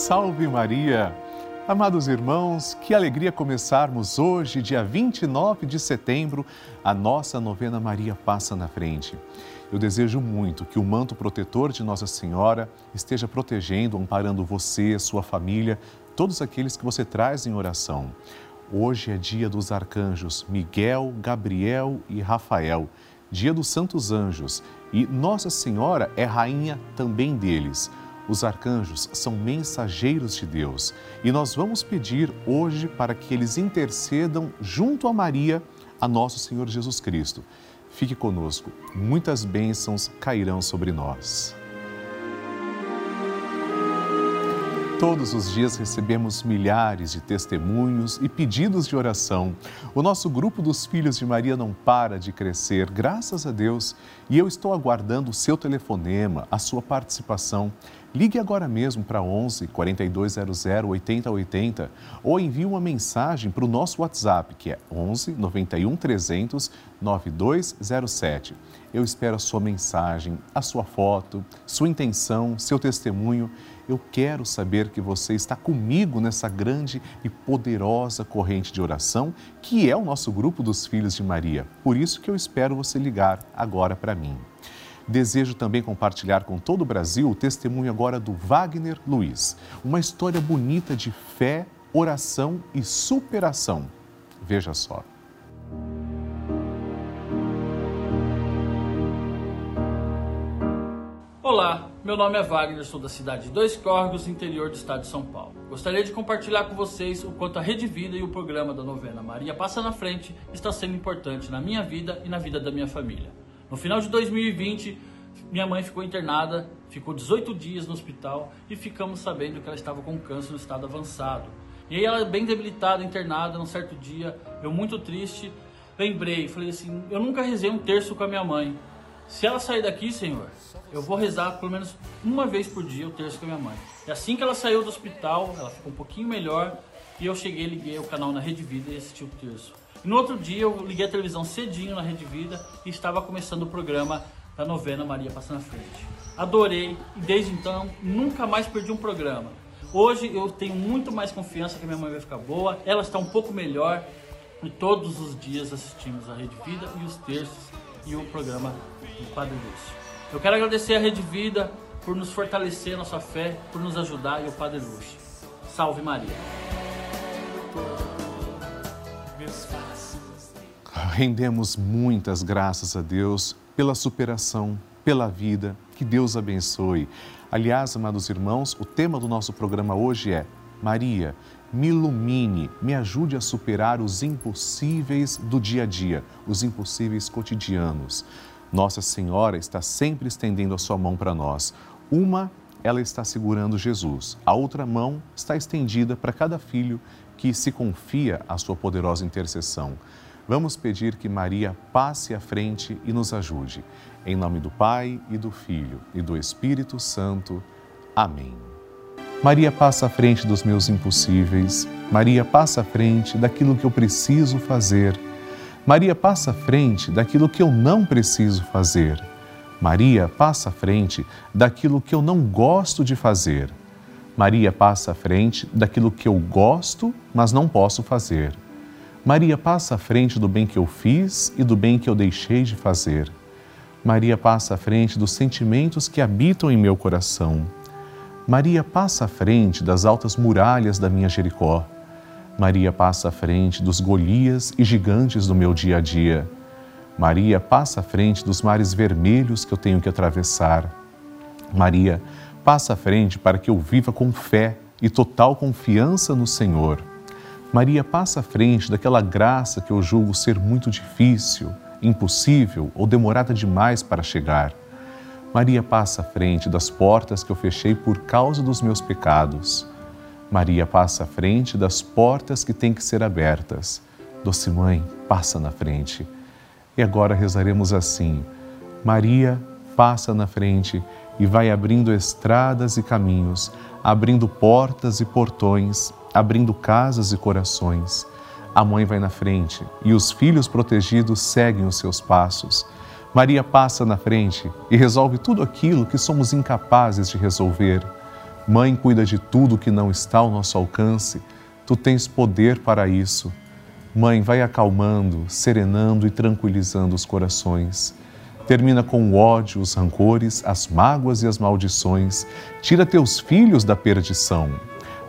Salve Maria! Amados irmãos, que alegria começarmos hoje, dia 29 de setembro, a nossa novena Maria Passa na Frente. Eu desejo muito que o manto protetor de Nossa Senhora esteja protegendo, amparando você, sua família, todos aqueles que você traz em oração. Hoje é dia dos arcanjos Miguel, Gabriel e Rafael, dia dos santos anjos, e Nossa Senhora é rainha também deles. Os arcanjos são mensageiros de Deus e nós vamos pedir hoje para que eles intercedam junto a Maria, a nosso Senhor Jesus Cristo. Fique conosco, muitas bênçãos cairão sobre nós. Todos os dias recebemos milhares de testemunhos e pedidos de oração. O nosso grupo dos Filhos de Maria não para de crescer, graças a Deus, e eu estou aguardando o seu telefonema, a sua participação. Ligue agora mesmo para 11 4200 8080 ou envie uma mensagem para o nosso WhatsApp, que é 11 91 300 9207. Eu espero a sua mensagem, a sua foto, sua intenção, seu testemunho eu quero saber que você está comigo nessa grande e poderosa corrente de oração que é o nosso grupo dos Filhos de Maria. Por isso que eu espero você ligar agora para mim. Desejo também compartilhar com todo o Brasil o testemunho agora do Wagner Luiz. Uma história bonita de fé, oração e superação. Veja só. Olá, meu nome é Wagner, sou da cidade de Dois Córregos, interior do estado de São Paulo. Gostaria de compartilhar com vocês o quanto a Rede Vida e o programa da novena Maria Passa na Frente está sendo importante na minha vida e na vida da minha família. No final de 2020, minha mãe ficou internada, ficou 18 dias no hospital e ficamos sabendo que ela estava com câncer no estado avançado. E aí ela bem debilitada, internada, num certo dia, eu muito triste, lembrei, falei assim, eu nunca rezei um terço com a minha mãe. Se ela sair daqui, Senhor, eu vou rezar pelo menos uma vez por dia o terço com a minha mãe. E assim que ela saiu do hospital, ela ficou um pouquinho melhor e eu cheguei, liguei o canal na Rede Vida e assisti o terço. No outro dia eu liguei a televisão cedinho na Rede Vida e estava começando o programa da novena Maria Passa na Frente. Adorei e desde então nunca mais perdi um programa. Hoje eu tenho muito mais confiança que minha mãe vai ficar boa, ela está um pouco melhor e todos os dias assistimos a Rede Vida e os terços e o programa do Padre Lúcio. Eu quero agradecer a Rede Vida por nos fortalecer nossa fé, por nos ajudar e o Padre Lúcio. Salve Maria! Rendemos muitas graças a Deus pela superação, pela vida. Que Deus abençoe. Aliás, amados irmãos, o tema do nosso programa hoje é Maria, me ilumine, me ajude a superar os impossíveis do dia a dia, os impossíveis cotidianos. Nossa Senhora está sempre estendendo a sua mão para nós. Uma, ela está segurando Jesus, a outra mão está estendida para cada filho que se confia à sua poderosa intercessão. Vamos pedir que Maria passe à frente e nos ajude. Em nome do Pai e do Filho e do Espírito Santo. Amém. Maria passa à frente dos meus impossíveis. Maria passa à frente daquilo que eu preciso fazer. Maria passa à frente daquilo que eu não preciso fazer. Maria passa à frente daquilo que eu não gosto de fazer. Maria passa à frente daquilo que eu gosto, mas não posso fazer. Maria passa à frente do bem que eu fiz e do bem que eu deixei de fazer. Maria passa à frente dos sentimentos que habitam em meu coração. Maria passa à frente das altas muralhas da minha Jericó. Maria passa à frente dos Golias e gigantes do meu dia a dia. Maria passa à frente dos mares vermelhos que eu tenho que atravessar. Maria passa à frente para que eu viva com fé e total confiança no Senhor. Maria passa à frente daquela graça que eu julgo ser muito difícil, impossível ou demorada demais para chegar. Maria passa à frente das portas que eu fechei por causa dos meus pecados. Maria passa à frente das portas que têm que ser abertas. Doce Mãe, passa na frente. E agora rezaremos assim: Maria, passa na frente e vai abrindo estradas e caminhos, abrindo portas e portões abrindo casas e corações. A mãe vai na frente e os filhos protegidos seguem os seus passos. Maria passa na frente e resolve tudo aquilo que somos incapazes de resolver. Mãe, cuida de tudo que não está ao nosso alcance. Tu tens poder para isso. Mãe, vai acalmando, serenando e tranquilizando os corações. Termina com o ódio, os rancores, as mágoas e as maldições. Tira teus filhos da perdição.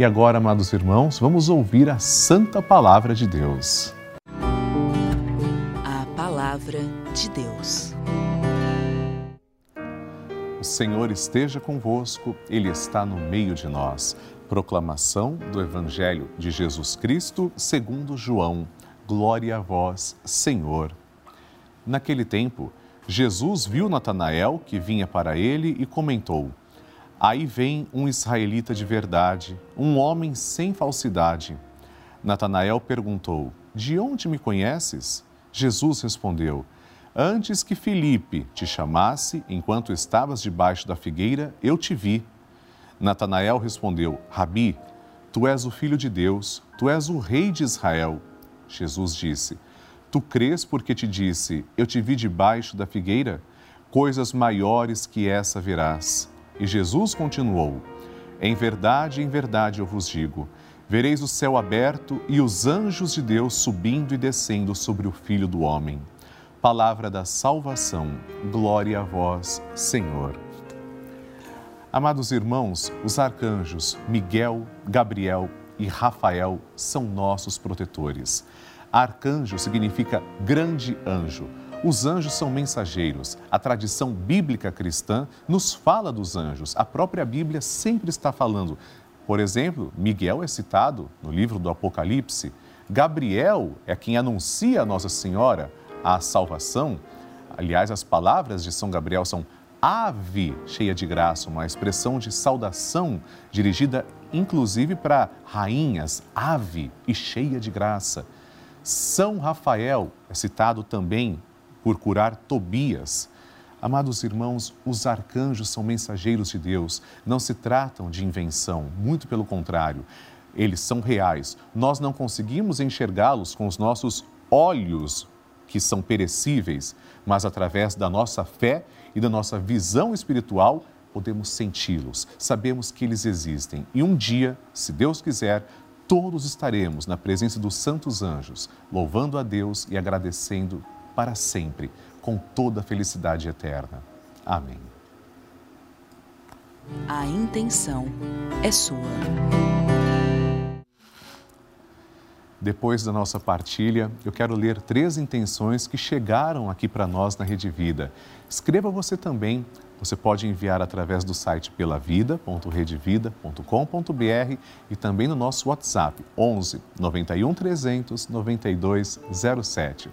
E agora, amados irmãos, vamos ouvir a santa palavra de Deus. A palavra de Deus. O Senhor esteja convosco, Ele está no meio de nós. Proclamação do Evangelho de Jesus Cristo segundo João. Glória a vós, Senhor. Naquele tempo, Jesus viu Natanael que vinha para ele e comentou: Aí vem um israelita de verdade, um homem sem falsidade. Natanael perguntou: De onde me conheces? Jesus respondeu: Antes que Filipe te chamasse, enquanto estavas debaixo da figueira, eu te vi. Natanael respondeu: Rabi, tu és o filho de Deus, tu és o rei de Israel. Jesus disse: Tu crês porque te disse: Eu te vi debaixo da figueira? Coisas maiores que essa verás. E Jesus continuou: Em verdade, em verdade eu vos digo: vereis o céu aberto e os anjos de Deus subindo e descendo sobre o Filho do Homem. Palavra da salvação. Glória a vós, Senhor. Amados irmãos, os arcanjos Miguel, Gabriel e Rafael são nossos protetores. Arcanjo significa grande anjo. Os anjos são mensageiros. A tradição bíblica cristã nos fala dos anjos. A própria Bíblia sempre está falando. Por exemplo, Miguel é citado no livro do Apocalipse. Gabriel é quem anuncia a Nossa Senhora a salvação. Aliás, as palavras de São Gabriel são ave cheia de graça, uma expressão de saudação dirigida inclusive para rainhas, ave e cheia de graça. São Rafael é citado também por curar Tobias. Amados irmãos, os arcanjos são mensageiros de Deus, não se tratam de invenção, muito pelo contrário, eles são reais. Nós não conseguimos enxergá-los com os nossos olhos, que são perecíveis, mas através da nossa fé e da nossa visão espiritual, podemos senti-los, sabemos que eles existem. E um dia, se Deus quiser, todos estaremos na presença dos santos anjos, louvando a Deus e agradecendo para sempre, com toda a felicidade eterna. Amém. A intenção é sua. Depois da nossa partilha, eu quero ler três intenções que chegaram aqui para nós na Rede Vida. Escreva você também você pode enviar através do site pelavida.redevida.com.br e também no nosso WhatsApp 11 91 300 9207.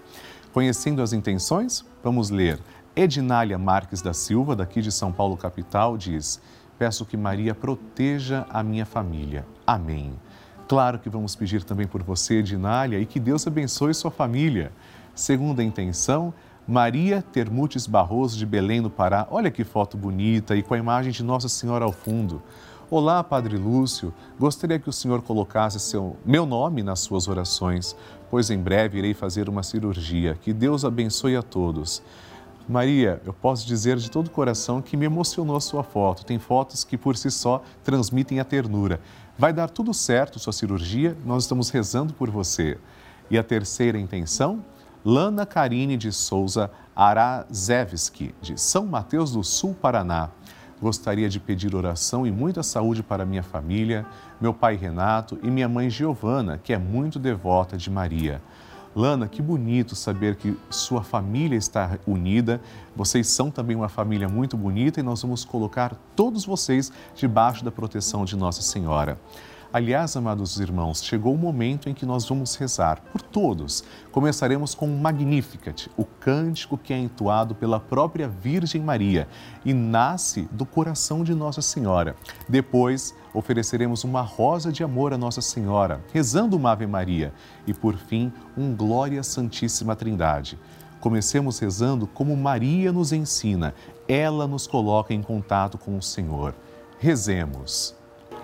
Conhecendo as intenções, vamos ler. Ednália Marques da Silva, daqui de São Paulo, capital, diz: Peço que Maria proteja a minha família. Amém. Claro que vamos pedir também por você, Ednália, e que Deus abençoe sua família. Segunda intenção, Maria Termutes Barroso de Belém, no Pará. Olha que foto bonita e com a imagem de Nossa Senhora ao fundo. Olá, Padre Lúcio. Gostaria que o senhor colocasse seu, meu nome nas suas orações, pois em breve irei fazer uma cirurgia. Que Deus abençoe a todos. Maria, eu posso dizer de todo o coração que me emocionou a sua foto. Tem fotos que por si só transmitem a ternura. Vai dar tudo certo sua cirurgia, nós estamos rezando por você. E a terceira intenção? Lana Karine de Souza Arazevski, de São Mateus do Sul, Paraná. Gostaria de pedir oração e muita saúde para minha família, meu pai Renato e minha mãe Giovana, que é muito devota de Maria. Lana, que bonito saber que sua família está unida. Vocês são também uma família muito bonita e nós vamos colocar todos vocês debaixo da proteção de Nossa Senhora. Aliás, amados irmãos, chegou o momento em que nós vamos rezar por todos. Começaremos com o Magnificat, o cântico que é entoado pela própria Virgem Maria e nasce do coração de Nossa Senhora. Depois, ofereceremos uma rosa de amor a Nossa Senhora, rezando uma Ave Maria e, por fim, um Glória Santíssima Trindade. Comecemos rezando como Maria nos ensina, ela nos coloca em contato com o Senhor. Rezemos.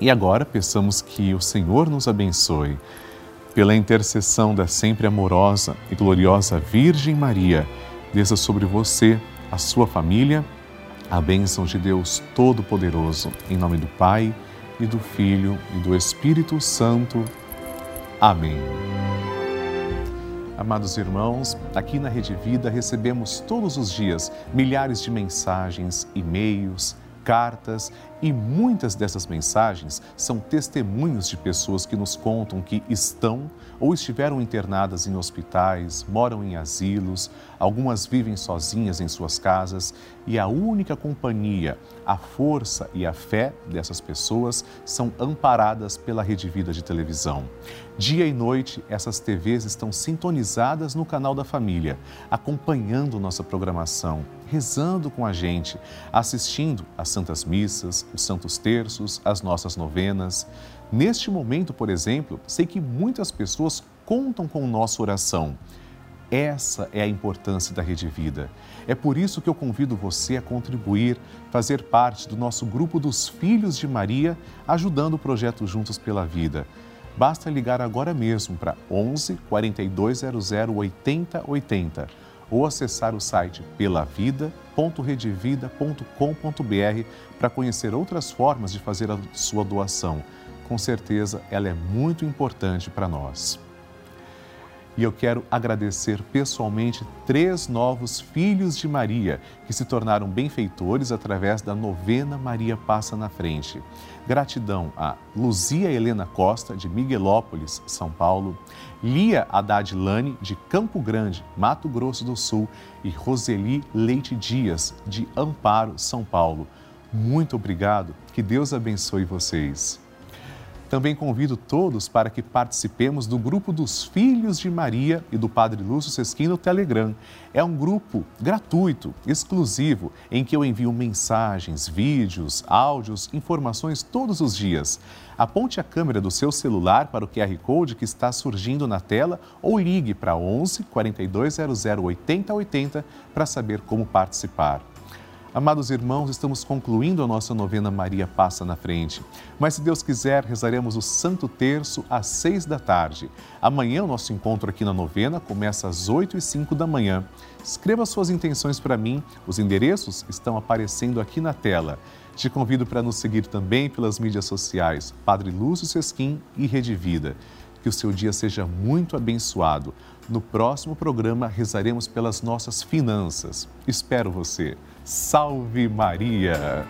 E agora peçamos que o Senhor nos abençoe. Pela intercessão da sempre amorosa e gloriosa Virgem Maria, desça sobre você, a sua família, a bênção de Deus Todo-Poderoso, em nome do Pai e do Filho e do Espírito Santo. Amém. Amados irmãos, aqui na Rede Vida recebemos todos os dias milhares de mensagens, e-mails, cartas e muitas dessas mensagens são testemunhos de pessoas que nos contam que estão ou estiveram internadas em hospitais, moram em asilos, algumas vivem sozinhas em suas casas e a única companhia, a força e a fé dessas pessoas são amparadas pela Rede Vida de televisão. Dia e noite, essas TVs estão sintonizadas no canal da família, acompanhando nossa programação, rezando com a gente, assistindo às Santas Missas, os Santos Terços, as nossas novenas. Neste momento, por exemplo, sei que muitas pessoas contam com nossa oração. Essa é a importância da Rede Vida. É por isso que eu convido você a contribuir, fazer parte do nosso grupo dos Filhos de Maria, ajudando o projeto Juntos pela Vida. Basta ligar agora mesmo para 11 4200 8080 ou acessar o site pelavida.redevida.com.br para conhecer outras formas de fazer a sua doação com certeza ela é muito importante para nós. E eu quero agradecer pessoalmente três novos filhos de Maria que se tornaram benfeitores através da novena Maria Passa na Frente. Gratidão a Luzia Helena Costa, de Miguelópolis, São Paulo, Lia Haddad Lane, de Campo Grande, Mato Grosso do Sul, e Roseli Leite Dias, de Amparo, São Paulo. Muito obrigado, que Deus abençoe vocês. Também convido todos para que participemos do grupo dos Filhos de Maria e do Padre Lúcio Sesquim no Telegram. É um grupo gratuito, exclusivo, em que eu envio mensagens, vídeos, áudios, informações todos os dias. Aponte a câmera do seu celular para o QR Code que está surgindo na tela ou ligue para 11 4200 8080 para saber como participar. Amados irmãos, estamos concluindo a nossa novena Maria Passa na Frente. Mas, se Deus quiser, rezaremos o Santo Terço às seis da tarde. Amanhã, o nosso encontro aqui na novena começa às oito e cinco da manhã. Escreva suas intenções para mim, os endereços estão aparecendo aqui na tela. Te convido para nos seguir também pelas mídias sociais, Padre Lúcio Sesquim e Rede Vida. Que o seu dia seja muito abençoado. No próximo programa, rezaremos pelas nossas finanças. Espero você. Salve Maria!